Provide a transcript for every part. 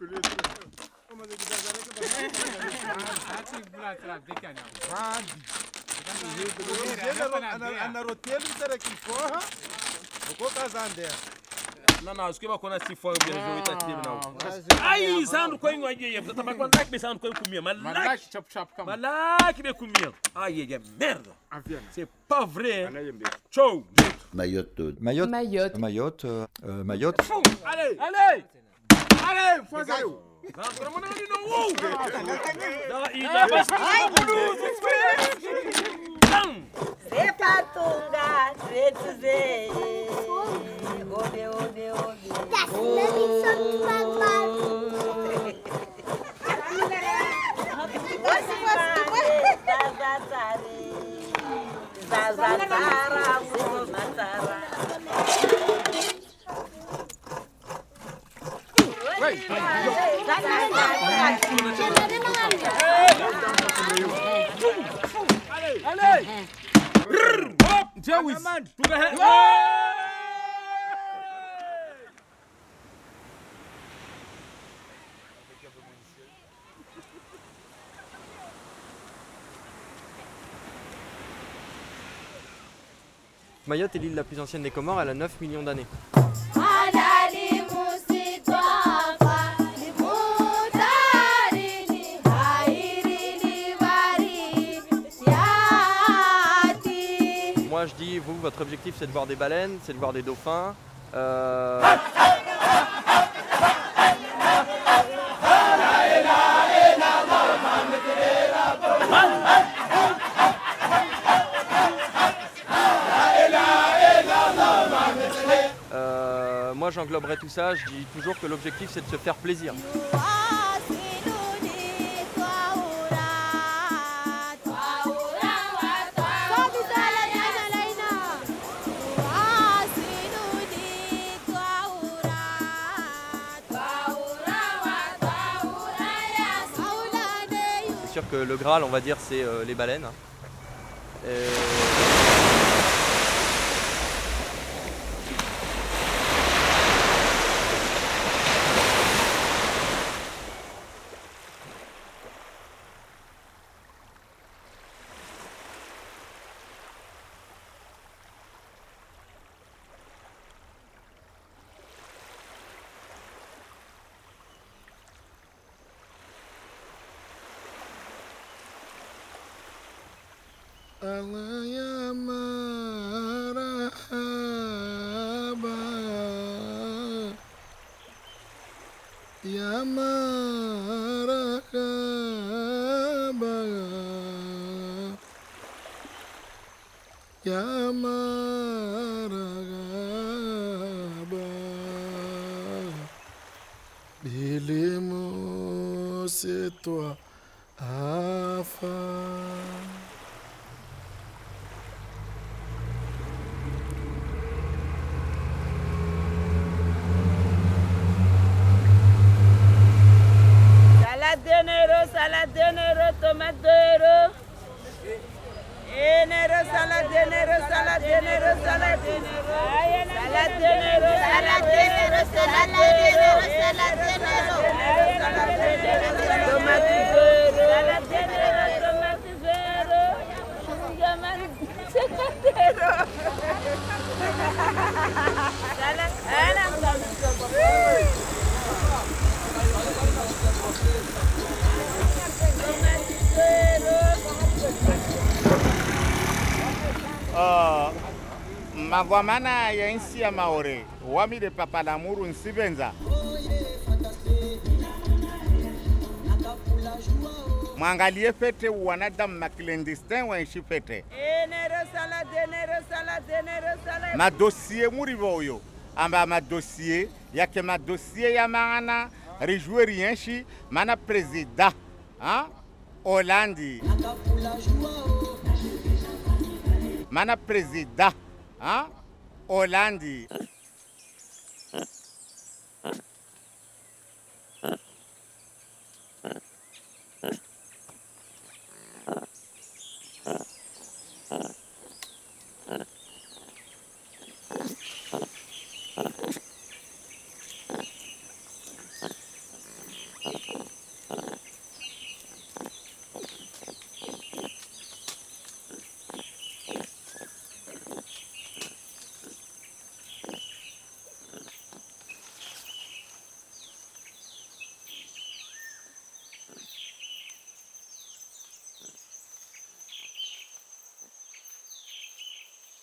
انا روتيل ترك que وكوك ازاندير Não, não, acho que quando se for ver jogo tá time não. Ai, sando com o aí, você tá falando que pensando com comia, mas lá chap chap cama. lá que me comia. Ai, é merda. C'est pas vrai. Tchau. Mayotte. Mayotte. Mayotte. Mayotte. Mayotte. Allez, allez. Dale, fuego. Vamos, Zetatunga, Zetuzê. Obe, obe, obe. Tá, não tá, tá me solta, Mayotte est l'île la plus ancienne des Comores, elle a 9 millions d'années. moi je dis, vous, votre objectif c'est de voir des baleines, c'est de voir des dauphins. Euh. Euh, moi j'engloberai tout ça, je dis toujours que l'objectif c'est de se faire plaisir. sûr que le Graal, on va dire, c'est euh, les baleines. Euh, ألا يا مرحبا يا مرحبا يا مرحبا بلموس toi, tomate tomadero. Enero, saladenero, saladenero, saladenero. Saladenero, saladenero, saladenero, saladenero. Tomatero, saladenero. Oh, euh, magwa mana yansi ya ma ore, wami de papa namuroun si benza. Oh ye, fagaste, akapou la jwa ou. Mwanga liye fete, wana dam makilendisten wenshi fete. E, nere salade, nere salade, nere salade. Ma dosye mou rivo yo, amba ma dosye, yake ma dosye ya ma ana, rijou e ryenshi, mana prezida, an, olandi. Akapou la jwa ou. mana presida olandi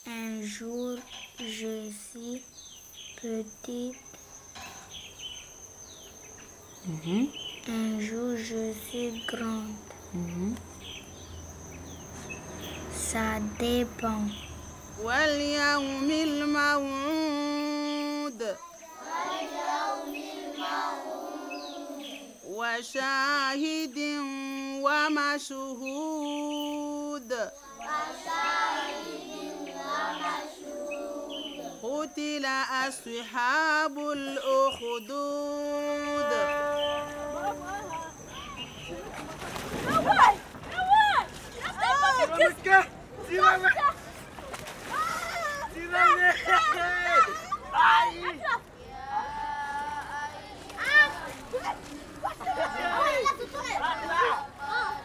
Un jour je suis petite. Mhm. Un jour je suis grande. Mhm. Ça dépend. Walyaoumil maoude. Walyaoumil maoude. Washahidin wamashouhou. أصحاب الأخدود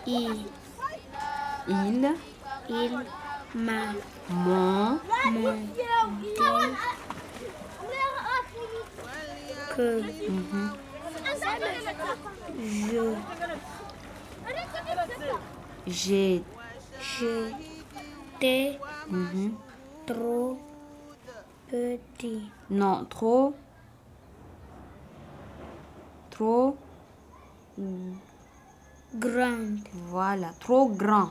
il, il, ma, mon, mon, je j'ai mhm. trop petit. Non, trop trop Grand. Voilà, trop grand.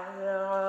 higher